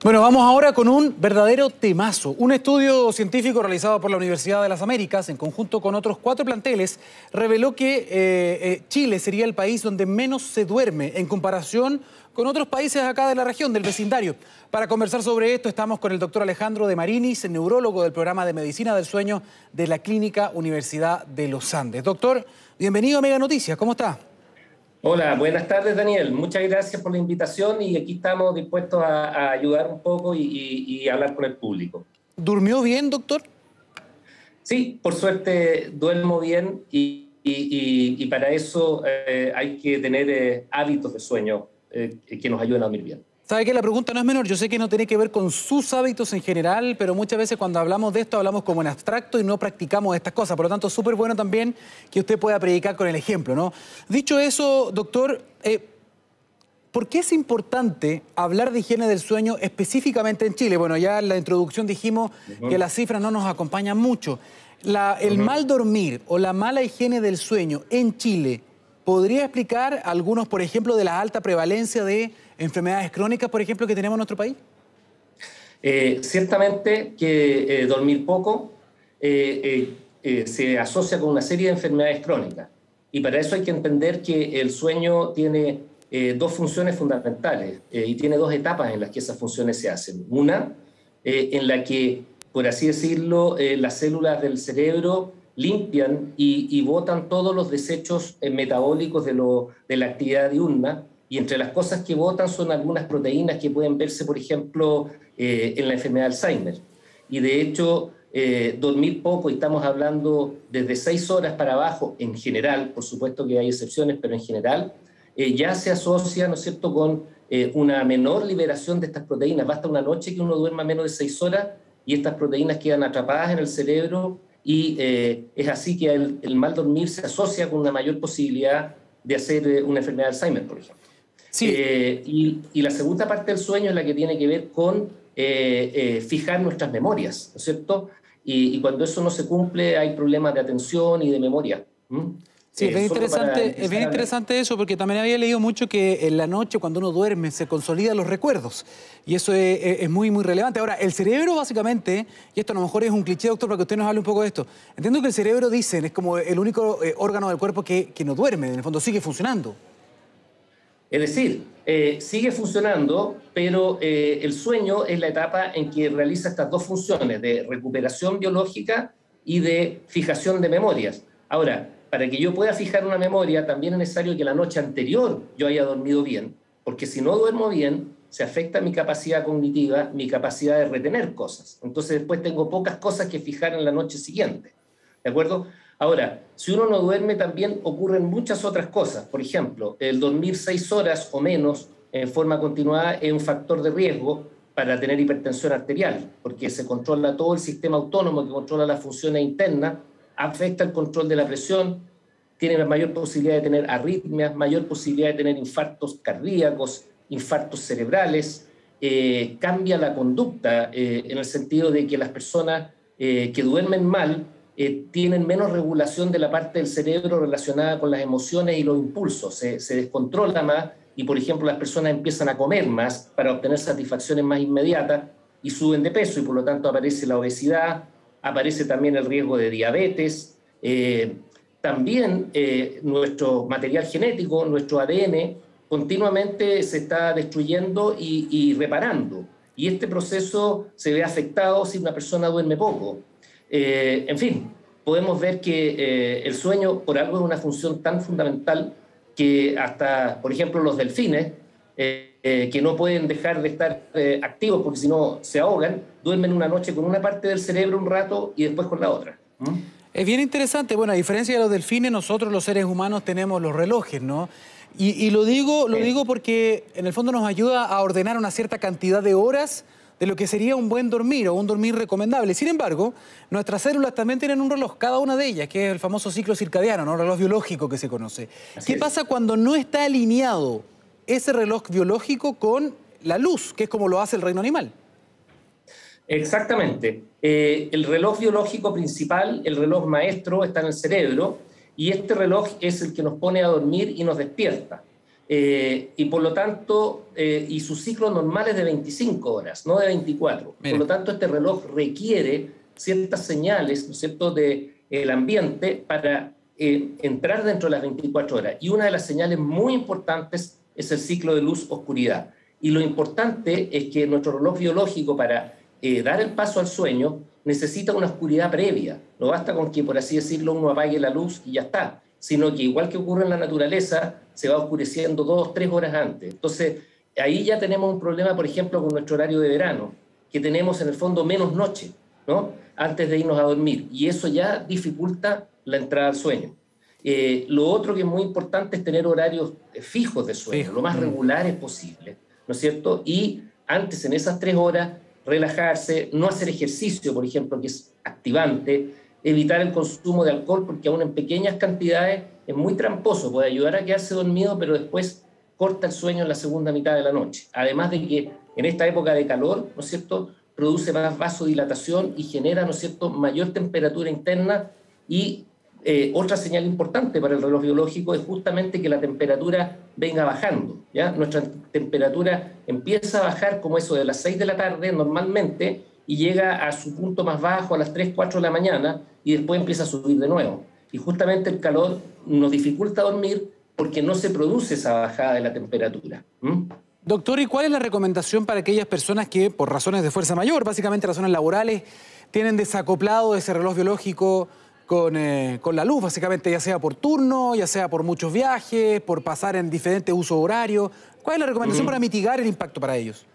Bueno, vamos ahora con un verdadero temazo. Un estudio científico realizado por la Universidad de las Américas, en conjunto con otros cuatro planteles, reveló que eh, eh, Chile sería el país donde menos se duerme en comparación con otros países acá de la región, del vecindario. Para conversar sobre esto estamos con el doctor Alejandro de Marinis, neurólogo del programa de Medicina del Sueño de la Clínica Universidad de los Andes. Doctor, bienvenido a Mega Noticias, ¿cómo está? Hola, buenas tardes Daniel. Muchas gracias por la invitación y aquí estamos dispuestos a, ayudar un poco y, hablar con el público. ¿Durmió bien, doctor? Sí, por suerte duermo bien y, para eso eh, hay que tener eh, hábitos de sueño eh, que nos ayuden a dormir bien. ¿Sabe que la pregunta no es menor? Yo sé que no tiene que ver con sus hábitos en general, pero muchas veces cuando hablamos de esto hablamos como en abstracto y no practicamos estas cosas. Por lo tanto, súper bueno también que usted pueda predicar con el ejemplo, ¿no? Dicho eso, doctor, eh, ¿por qué es importante hablar de higiene del sueño específicamente en Chile? Bueno, ya en la introducción dijimos que las cifras no nos acompañan mucho. el mal dormir o la mala higiene del sueño en Chile, ¿podría explicar algunos, por ejemplo, de la alta prevalencia de enfermedades crónicas, por ejemplo, que tenemos en nuestro país? Eh, ciertamente que eh, dormir poco eh, se asocia con una serie de enfermedades crónicas. Y para eso hay que entender que el sueño tiene dos funciones fundamentales y tiene dos etapas en las que esas funciones se hacen. Una, en la que, por así decirlo, las células del cerebro limpian y, botan todos los desechos metabólicos de, lo, de la actividad diurna y entre las cosas que votan son algunas proteínas que pueden verse, por ejemplo, eh, en la enfermedad de Alzheimer. Y de hecho, eh, dormir poco, y estamos hablando desde seis horas para abajo, en general, por supuesto que hay excepciones, pero en general, eh, ya se asocia, ¿no es cierto?, con una menor liberación de estas proteínas. Basta una noche que uno duerma menos de seis horas y estas proteínas quedan atrapadas en el cerebro y es así que el, el mal dormir se asocia con una mayor posibilidad de hacer una enfermedad de Alzheimer, por ejemplo. Sí. Eh, y, la segunda parte del sueño es la que tiene que ver con eh, eh, fijar nuestras memorias, ¿no es cierto? Y, cuando eso no se cumple hay problemas de atención y de memoria. Sí, es bien, interesante, es bien interesante eso, porque también había leído mucho que en la noche, cuando uno duerme, se consolidan los recuerdos. Y eso es, muy, muy relevante. Ahora, el cerebro, básicamente, y esto a lo mejor es un cliché, doctor, para que usted nos hable un poco de esto. Entiendo que el cerebro, dicen, es como el único órgano del cuerpo que, que no duerme, en el fondo sigue funcionando. Es decir, eh, sigue funcionando, pero eh, el sueño es la etapa en que realiza estas dos funciones de recuperación biológica y de fijación de memorias. Ahora, para que yo pueda fijar una memoria, también es necesario que la noche anterior yo haya dormido bien, porque si no duermo bien, se afecta mi capacidad cognitiva, mi capacidad de retener cosas. Entonces después tengo pocas cosas que fijar en la noche siguiente. ¿De acuerdo? Ahora, si uno no duerme, también ocurren muchas otras cosas. Por ejemplo, el dormir seis horas o menos en forma continuada es un factor de riesgo para tener hipertensión arterial, porque se controla todo el sistema autónomo que controla las funciones internas, afecta el control de la presión, tiene mayor posibilidad de tener arritmias, mayor posibilidad de tener infartos cardíacos, infartos cerebrales, eh, cambia la conducta eh, en el sentido de que las personas eh, que duermen mal eh, tienen menos regulación de la parte del cerebro relacionada con las emociones y los impulsos, se, se descontrola más y, por ejemplo, las personas empiezan a comer más para obtener satisfacciones más inmediatas y suben de peso y por lo tanto aparece la obesidad, aparece también el riesgo de diabetes, eh, también eh, nuestro material genético, nuestro ADN, continuamente se está destruyendo y, y, reparando. Y este proceso se ve afectado si una persona duerme poco. Eh, en fin, podemos ver que eh, el sueño por algo es una función tan fundamental que hasta, por ejemplo, los delfines, eh, que no pueden dejar de estar activos porque si no se ahogan, duermen una noche con una parte del cerebro un rato y después con la otra. Es bien interesante. Bueno, a diferencia de los delfines, nosotros los seres humanos tenemos los relojes, ¿no? Y, lo, digo, lo digo porque en el fondo nos ayuda a ordenar una cierta cantidad de horas de lo que sería un buen dormir o un dormir recomendable. Sin embargo, nuestras células también tienen un reloj, cada una de ellas, que es el famoso ciclo circadiano, ¿no? reloj biológico que se conoce. ¿Qué pasa cuando no está alineado ese reloj biológico con la luz, que es como lo hace el reino animal? Exactamente. Eh, el reloj biológico principal, el reloj maestro, está en el cerebro y este reloj es el que nos pone a dormir y nos despierta. eh, y por lo tanto, eh, y su ciclo normal es de 25 horas, no de 24. Por lo tanto, este reloj requiere ciertas señales, ¿no es cierto?, del el ambiente para entrar dentro de las 24 horas. Y una de las señales muy importantes es el ciclo de luz-oscuridad. Y lo importante es que nuestro reloj biológico para dar el paso al sueño necesita una oscuridad previa. No basta con que, por así decirlo, uno apague la luz y ya está, sino que igual que ocurre en la naturaleza, se va oscureciendo dos, tres horas antes. Entonces, ahí ya tenemos un problema, por ejemplo, con nuestro horario de verano, que tenemos en el fondo menos noche, ¿no? Antes de irnos a dormir. Y eso ya dificulta la entrada al sueño. Eh, lo otro que es muy importante es tener horarios fijos de sueño, lo más mm. regulares posible, ¿no es cierto? Y antes, en esas tres horas, relajarse, no hacer ejercicio, por ejemplo, que es activante, evitar el consumo de alcohol, porque aún en pequeñas cantidades es muy tramposo, puede ayudar a quedarse dormido, pero después corta el sueño en la segunda mitad de la noche. Además de que en esta época de calor, ¿no es cierto?, produce más vasodilatación y genera, ¿no es cierto?, mayor temperatura interna y eh, otra señal importante para el reloj biológico es justamente que la temperatura venga bajando. ¿ya? Nuestra temperatura empieza a bajar como eso de las 6 de la tarde normalmente y llega a su punto más bajo a las 3, 4 de la mañana y después empieza a subir de nuevo. Y justamente el calor nos dificulta dormir porque no se produce esa bajada de la temperatura. Doctor, ¿y cuál es la recomendación para aquellas personas que, por razones de fuerza mayor, básicamente razones laborales, tienen desacoplado ese reloj biológico con, eh, con, la luz, básicamente, ya sea por turno, ya sea por muchos viajes, por pasar en diferentes usos horarios? ¿Cuál es la recomendación para mitigar el impacto para ellos?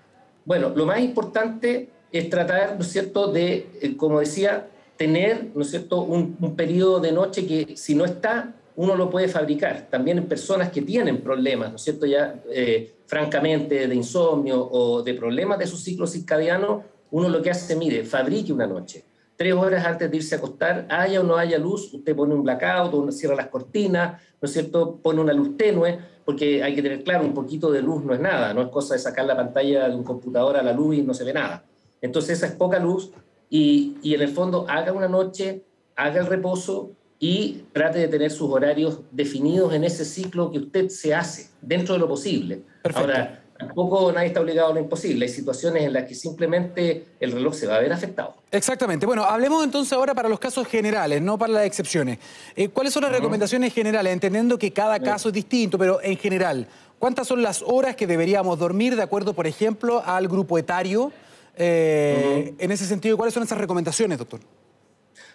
Bueno, lo más importante es tratar, ¿no es cierto?, de, eh, como decía, tener, ¿no es cierto?, un, periodo de noche que si no está, uno lo puede fabricar. También en personas que tienen problemas, ¿no es cierto?, ya eh, francamente de insomnio o de problemas de su ciclo circadiano, uno lo que hace, mire, fabrique una noche. Tres horas antes de irse a acostar, haya o no haya luz, usted pone un blackout, uno cierra las cortinas, ¿no es cierto?, pone una luz tenue, porque hay que tener claro, un poquito de luz no es nada, no es cosa de sacar la pantalla de un computador a la luz y no se ve nada. Entonces esa es poca luz y, y en el fondo haga una noche, haga el reposo y trate de tener sus horarios definidos en ese ciclo que usted se hace, dentro de lo posible. Ahora, tampoco nadie está obligado a lo imposible. Hay situaciones en las que simplemente el reloj se va a ver afectado. Exactamente. Bueno, hablemos entonces ahora para los casos generales, no para las excepciones. Eh, ¿Cuáles son las recomendaciones generales? Entendiendo que cada caso es distinto, pero en general, ¿cuántas son las horas que deberíamos dormir de acuerdo, por ejemplo, al grupo etario? Eh, en ese sentido, ¿cuáles son esas recomendaciones, doctor?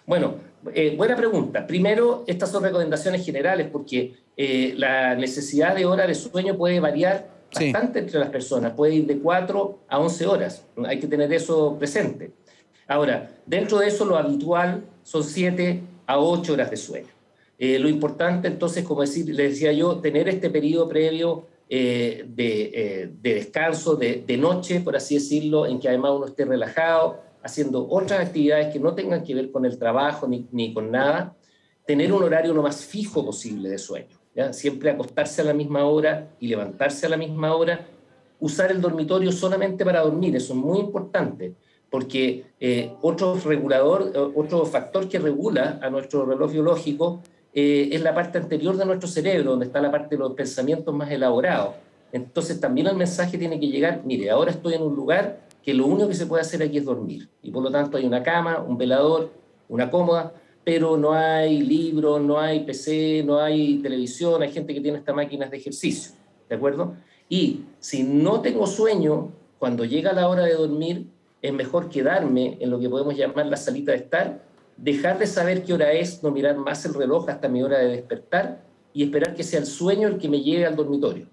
Bueno, eh, buena pregunta. Primero, estas son recomendaciones generales porque la necesidad de hora de sueño puede variar bastante entre las personas, puede ir de 4 a 11 horas. Hay que tener eso presente. Ahora, dentro de eso lo habitual son 7 a 8 horas de sueño. lo importante entonces, como decir, les decía yo, tener este periodo previo eh, eh, de, descanso, de, noche, por así decirlo, en que además uno esté relajado, haciendo otras actividades que no tengan que ver con el trabajo ni, con nada, tener un horario lo más fijo posible de sueño. Siempre acostarse a la misma hora y levantarse a la misma hora, usar el dormitorio solamente para dormir, eso es muy importante, porque eh, otro regulador, otro factor que regula a nuestro reloj biológico eh, es la parte anterior de nuestro cerebro, donde está la parte de los pensamientos más elaborados. Entonces también el mensaje tiene que llegar, mire, ahora estoy en un lugar que lo único que se puede hacer aquí es dormir. Y por lo tanto hay una cama, un velador, una cómoda, pero no hay libros, no hay PC, no hay televisión, hay gente que tiene estas máquinas de ejercicio, ¿de acuerdo? Y si no tengo sueño, cuando llega la hora de dormir, es mejor quedarme en lo que podemos llamar la salita de estar dejar de saber qué hora es, no mirar más el reloj hasta mi hora de despertar y esperar que sea el sueño el que me lleve al dormitorio.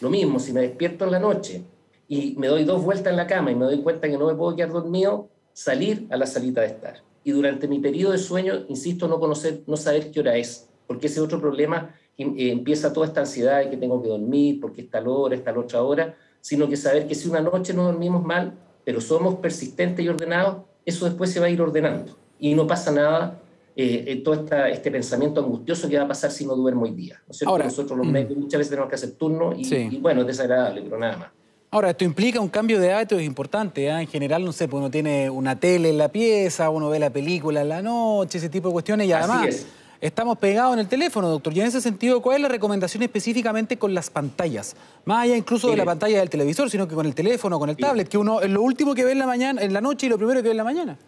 Lo mismo, si me despierto en la noche y me doy dos vueltas en la cama y me doy cuenta que no me puedo quedar dormido, salir a la salita de estar. Y durante mi periodo de sueño, insisto, no conocer, no saber qué hora es, porque ese otro problema eh, empieza toda esta ansiedad de que tengo que dormir, porque está la hora, está la otra hora, sino que saber que si una noche no dormimos mal, pero somos persistentes y ordenados, eso después se va a ir ordenando y no pasa nada eh, en todo este pensamiento angustioso que va a pasar si no duermo hoy día. Ahora, Nosotros los mm. médicos muchas veces tenemos que hacer turno y, bueno, es desagradable, pero nada más. Ahora, esto implica un cambio de hábitos importante. ¿eh? En general, no sé, pues uno tiene una tele en la pieza, uno ve la película en la noche, ese tipo de cuestiones y además... estamos pegados en el teléfono, doctor. Y en ese sentido, ¿cuál es la recomendación específicamente con las pantallas? Más allá incluso de la pantalla del televisor, sino que con el teléfono, con el tablet, que uno es lo último que ve en la mañana, en la noche y lo primero que ve en la mañana.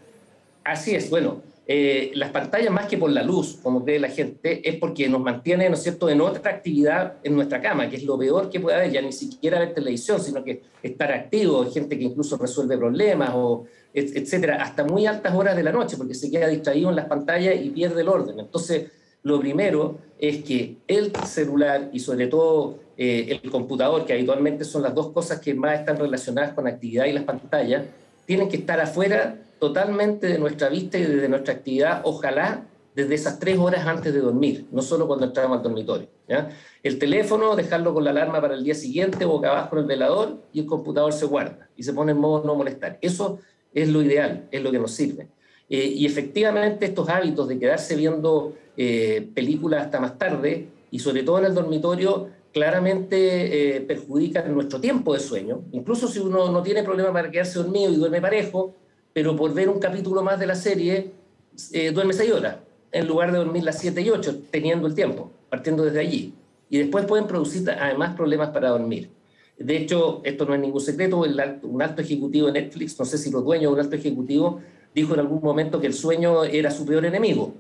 Así es, bueno, eh, las pantallas más que por la luz, como cree la gente, es porque nos mantiene, ¿no es cierto?, en otra actividad en nuestra cama, que es lo peor que puede haber, ya ni siquiera ver televisión, sino que estar activo, gente que incluso resuelve problemas, o etcétera, hasta muy altas horas de la noche, porque se queda distraído en las pantallas y pierde el orden. Entonces, lo primero es que el celular y sobre todo eh, el computador, que habitualmente son las dos cosas que más están relacionadas con actividad y las pantallas, tienen que estar afuera totalmente de nuestra vista y de nuestra actividad, ojalá desde esas tres horas antes de dormir, no solo cuando entramos al dormitorio. El teléfono, dejarlo con la alarma para el día siguiente, boca abajo en el velador, y el computador se guarda y se pone en modo no molestar. Eso es lo ideal, es lo que nos sirve. Eh, y efectivamente estos hábitos de quedarse viendo eh, películas hasta más tarde, y sobre todo en el dormitorio, claramente eh, perjudican nuestro tiempo de sueño. Incluso si uno no tiene problema para quedarse dormido y duerme parejo, pero por ver un capítulo más de la serie, eh, duerme 6 horas, en lugar de dormir las 7 y 8, teniendo el tiempo, partiendo desde allí. Y después pueden producir además problemas para dormir. De hecho, esto no es ningún secreto, un alto ejecutivo de Netflix, no sé si los dueños o un alto ejecutivo, dijo en algún momento que el sueño era su peor enemigo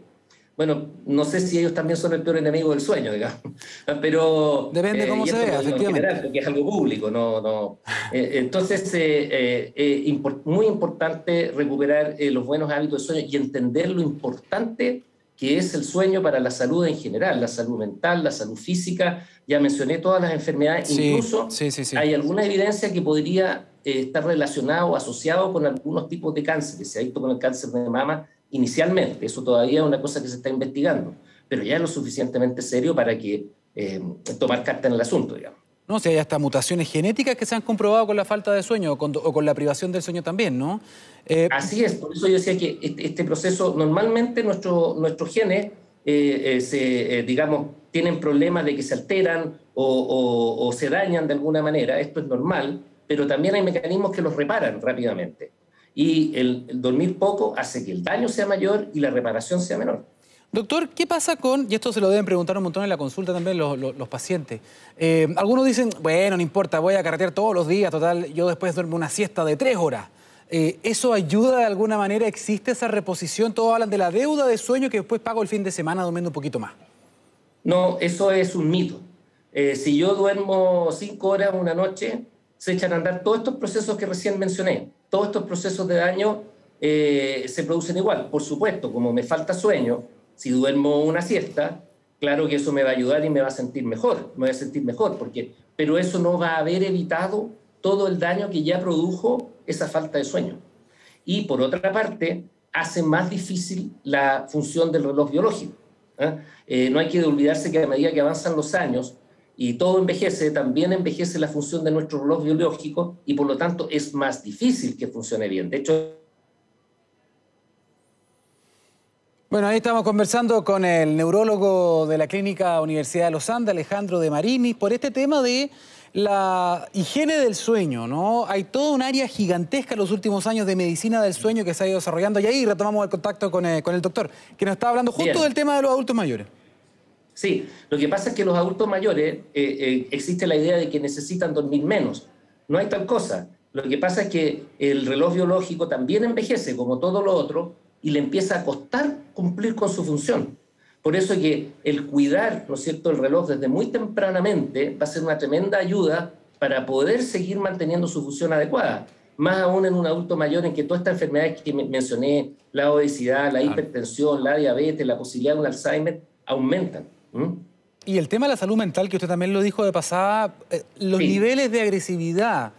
bueno, no sé si ellos también son el peor enemigo del sueño, digamos, pero... Depende de cómo eh, se vea, efectivamente. porque es algo público, no... no. Eh, entonces, eh, muy importante recuperar los buenos hábitos de sueño y entender lo importante que es el sueño para la salud en general, la salud mental, la salud física. Ya mencioné todas las enfermedades, incluso hay alguna evidencia que podría estar relacionado o asociado con algunos tipos de cáncer, que se ha visto con el cáncer de mama inicialmente. Eso todavía es una cosa que se está investigando, pero ya es lo suficientemente serio para que eh, tomar carta en el asunto, digamos. No, si hay hasta mutaciones genéticas que se han comprobado con la falta de sueño o con, la privación del sueño también, ¿no? Eh, Así es, por eso yo decía que este, este proceso, normalmente nuestro, nuestros genes, eh, se, digamos, tienen problemas de que se alteran o, se dañan de alguna manera, esto es normal, pero también hay mecanismos que los reparan rápidamente y el, dormir poco hace que el daño sea mayor y la reparación sea menor. Doctor, ¿qué pasa con, y esto se lo deben preguntar un montón en la consulta también los, pacientes, eh, algunos dicen, bueno, no importa, voy a carretear todos los días, total, yo después duermo una siesta de tres horas. Eh, ¿Eso ayuda de alguna manera? ¿Existe esa reposición? Todos hablan de la deuda de sueño que después pago el fin de semana durmiendo un poquito más. No, eso es un mito. Eh, si yo duermo cinco horas una noche, se echan a andar todos estos procesos que recién mencioné todos estos procesos de daño eh, se producen igual. Por supuesto, como me falta sueño, si duermo una siesta, claro que eso me va a ayudar y me va a sentir mejor, me voy a sentir mejor, porque, pero eso no va a haber evitado todo el daño que ya produjo esa falta de sueño. Y por otra parte, hace más difícil la función del reloj biológico. ¿eh? Eh, no hay que olvidarse que a medida que avanzan los años, y todo envejece, también envejece la función de nuestro reloj biológico y por lo tanto es más difícil que funcione bien. De hecho, Bueno, ahí estamos conversando con el neurólogo de la Clínica Universidad de los Andes, Alejandro de Marini, por este tema de la higiene del sueño, ¿no? Hay todo un área gigantesca en los últimos años de medicina del sueño que se ha ido desarrollando y ahí retomamos el contacto con, eh, el, doctor, que nos está hablando justo del tema de los adultos mayores. Sí, lo que pasa es que los adultos mayores eh, eh, existe la idea de que necesitan dormir menos. No hay tal cosa. Lo que pasa es que el reloj biológico también envejece, como todo lo otro, y le empieza a costar cumplir con su función. Por eso es que el cuidar, ¿no es cierto?, el reloj desde muy tempranamente va a ser una tremenda ayuda para poder seguir manteniendo su función adecuada. Más aún en un adulto mayor en que todas estas enfermedades que mencioné, la obesidad, la hipertensión, la diabetes, la posibilidad de un Alzheimer, aumentan. ¿Mm? Y el tema de la salud mental, que usted también lo dijo de pasada, eh, los niveles de agresividad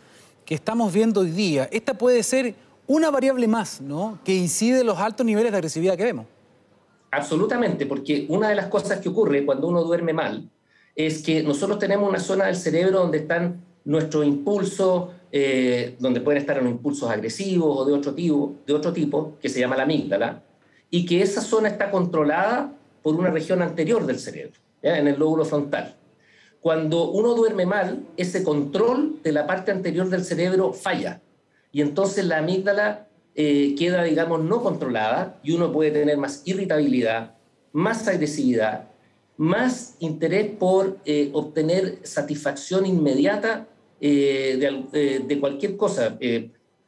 que estamos viendo hoy día, esta puede ser una variable más, ¿no? Que incide en los altos niveles de agresividad que vemos. Absolutamente, porque una de las cosas que ocurre cuando uno duerme mal es que nosotros tenemos una zona del cerebro donde están nuestros impulsos, eh, donde pueden estar los impulsos agresivos o de otro, tipo, de otro tipo, que se llama la amígdala, y que esa zona está controlada por una región anterior del cerebro, en el lóbulo frontal. Cuando uno duerme mal, ese control de la parte anterior del cerebro falla. Y entonces la amígdala eh, queda, digamos, no controlada y uno puede tener más irritabilidad, más agresividad, más interés por eh, obtener satisfacción inmediata eh, de, de, cualquier cosa,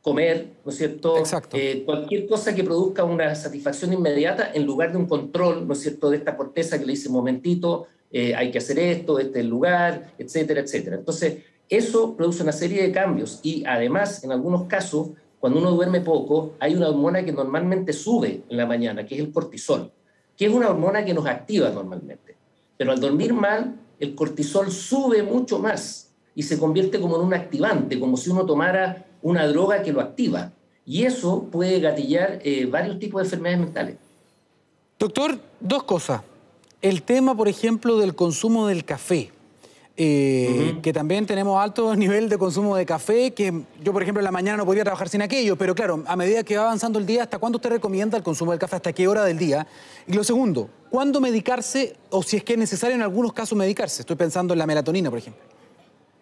comer, ¿no es cierto? Exacto. cualquier cosa que produzca una satisfacción inmediata en lugar de un control, ¿no es cierto?, de esta corteza que le dice momentito, hay que hacer esto, este es el lugar, etcétera, etcétera. Entonces, eso produce una serie de cambios y además, en algunos casos, cuando uno duerme poco, hay una hormona que normalmente sube en la mañana, que es el cortisol, que es una hormona que nos activa normalmente. Pero al dormir mal, el cortisol sube mucho más y se convierte como en un activante, como si uno tomara una droga que lo activa. Y eso puede gatillar eh, varios tipos de enfermedades mentales. Doctor, dos cosas. El tema, por ejemplo, del consumo del café. Eh, que también tenemos alto nivel de consumo de café, que yo, por ejemplo, en la mañana no podría trabajar sin aquello, pero claro, a medida que va avanzando el día, ¿hasta cuándo usted recomienda el consumo del café? ¿Hasta qué hora del día? Y lo segundo, ¿cuándo medicarse o si es que es necesario en algunos casos medicarse? Estoy pensando en la melatonina, por ejemplo.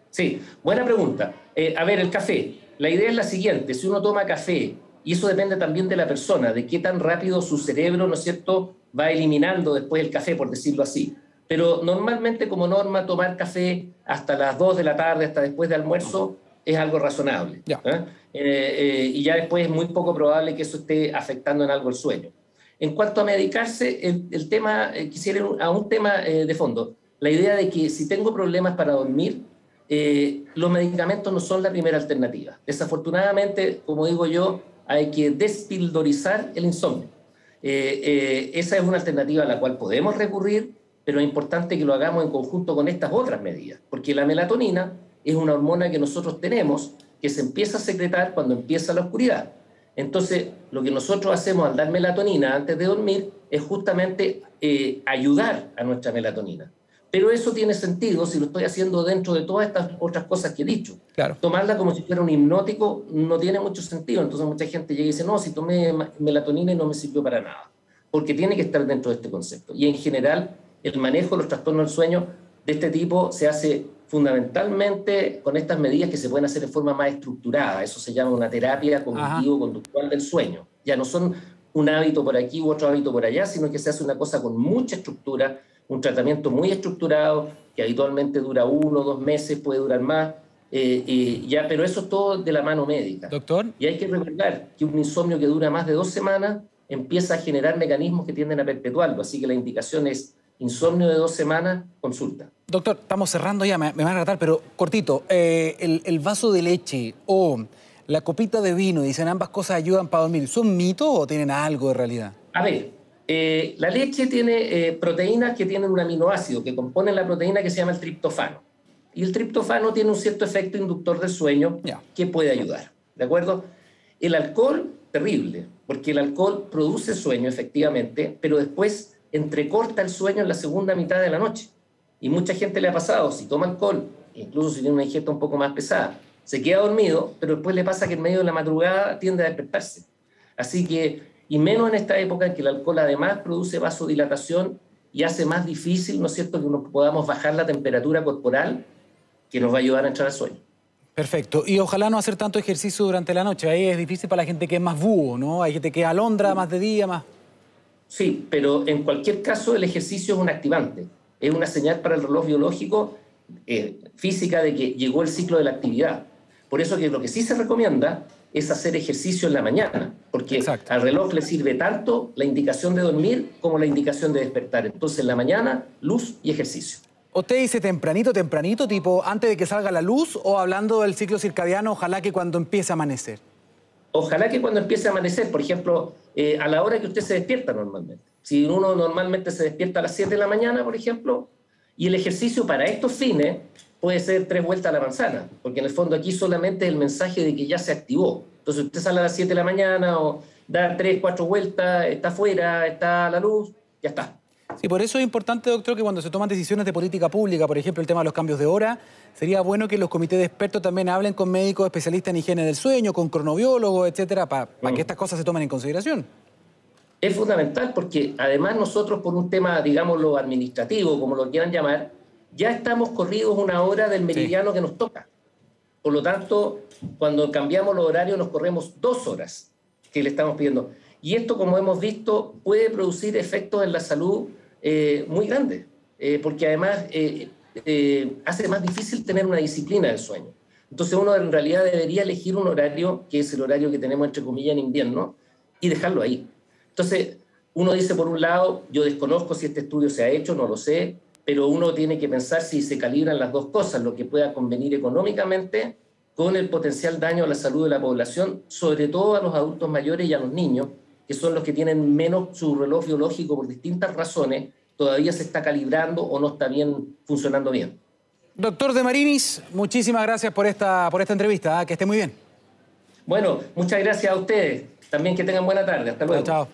Sí, buena pregunta. Eh, a ver, el café. La idea es la siguiente, si uno toma café, y eso depende también de la persona, de qué tan rápido su cerebro, ¿no es cierto?, va eliminando después el café, por decirlo así pero normalmente como norma tomar café hasta las 2 de la tarde, hasta después de almuerzo, es algo razonable. ¿eh? Eh, eh, y ya después es muy poco probable que eso esté afectando en algo el sueño. En cuanto a medicarse, el, tema, quisiera ir a un tema de fondo. La idea de que si tengo problemas para dormir, los medicamentos no son la primera alternativa. Desafortunadamente, como digo yo, hay que despildorizar el insomnio. esa es una alternativa a la cual podemos recurrir pero es importante que lo hagamos en conjunto con estas otras medidas, porque la melatonina es una hormona que nosotros tenemos que se empieza a secretar cuando empieza la oscuridad. Entonces, lo que nosotros hacemos al dar melatonina antes de dormir es justamente eh, ayudar a nuestra melatonina. Pero eso tiene sentido si lo estoy haciendo dentro de todas estas otras cosas que he dicho. Claro. Tomarla como si fuera un hipnótico no tiene mucho sentido. Entonces mucha gente llega y dice, no, si tomé melatonina y no me sirvió para nada. Porque tiene que estar dentro de este concepto. Y en general, el manejo de los trastornos del sueño de este tipo se hace fundamentalmente con estas medidas que se pueden hacer de forma más estructurada. Eso se llama una terapia cognitivo-conductual del sueño. Ya no son un hábito por aquí u otro hábito por allá, sino que se hace una cosa con mucha estructura, un tratamiento muy estructurado, que habitualmente dura uno o dos meses, puede durar más. Eh, ya, pero eso es todo de la mano médica. Doctor. Y hay que recordar que un insomnio que dura más de dos semanas empieza a generar mecanismos que tienden a perpetuarlo. Así que la indicación es insomnio de dos semanas, consulta. Doctor, estamos cerrando ya, me, van a tratar, pero cortito, eh, el, vaso de leche o la copita de vino, dicen ambas cosas ayudan para dormir, ¿son mitos o tienen algo de realidad? A ver, eh, la leche tiene eh, proteínas que tienen un aminoácido que componen la proteína que se llama el triptofano. Y el triptofano tiene un cierto efecto inductor del sueño que puede ayudar. ¿De acuerdo? El alcohol, terrible, porque el alcohol produce sueño efectivamente, pero después entrecorta el sueño en la segunda mitad de la noche. Y mucha gente le ha pasado, si toma alcohol, incluso si tiene una ingesta un poco más pesada, se queda dormido, pero después le pasa que en medio de la madrugada tiende a despertarse. Así que, y menos en esta época en que el alcohol además produce vasodilatación y hace más difícil, ¿no es cierto?, que podamos bajar la temperatura corporal que nos va a ayudar a entrar al sueño. Perfecto. Y ojalá no hacer tanto ejercicio durante la noche. Ahí es difícil para la gente que es más búho, ¿no? Hay gente que alondra más de día, más... Sí, pero en cualquier caso el ejercicio es un activante, es una señal para el reloj biológico eh, física de que llegó el ciclo de la actividad. Por eso que lo que sí se recomienda es hacer ejercicio en la mañana, porque al reloj le sirve tanto la indicación de dormir como la indicación de despertar. Entonces en la mañana, luz y ejercicio. ¿Usted dice tempranito, tempranito, tipo antes de que salga la luz o hablando del ciclo circadiano, ojalá que cuando empiece a amanecer? Ojalá que cuando empiece a amanecer, por ejemplo, eh, a la hora que usted se despierta normalmente. Si uno normalmente se despierta a las 7 de la mañana, por ejemplo, y el ejercicio para estos fines puede ser tres vueltas a la manzana, porque en el fondo aquí solamente es el mensaje de que ya se activó. Entonces usted sale a las 7 de la mañana o da tres, cuatro vueltas, está afuera, está a la luz, ya está. Sí, por eso es importante, doctor, que cuando se toman decisiones de política pública, por ejemplo, el tema de los cambios de hora, sería bueno que los comités de expertos también hablen con médicos especialistas en higiene del sueño, con cronobiólogos, etcétera, para que mm. estas cosas se tomen en consideración. Es fundamental porque además nosotros por un tema, digámoslo, administrativo, como lo quieran llamar, ya estamos corridos una hora del meridiano que nos toca. Por lo tanto, cuando cambiamos los horarios nos corremos dos horas que le estamos pidiendo. Y esto, como hemos visto, puede producir efectos en la salud eh, muy grandes, eh, porque además eh, hace más difícil tener una disciplina del sueño. Entonces uno en realidad debería elegir un horario, que es el horario que tenemos entre comillas en invierno, y dejarlo ahí. Entonces uno dice, por un lado, yo desconozco si este estudio se ha hecho, no lo sé, pero uno tiene que pensar si se calibran las dos cosas, lo que pueda convenir económicamente con el potencial daño a la salud de la población, sobre todo a los adultos mayores y a los niños, que son los que tienen menos su reloj biológico por distintas razones, todavía se está calibrando o no está bien funcionando bien. Doctor De Marinis, muchísimas gracias por esta, por esta entrevista, ¿ah? que esté muy bien. Bueno, muchas gracias a ustedes. También que tengan buena tarde. Hasta luego. chao.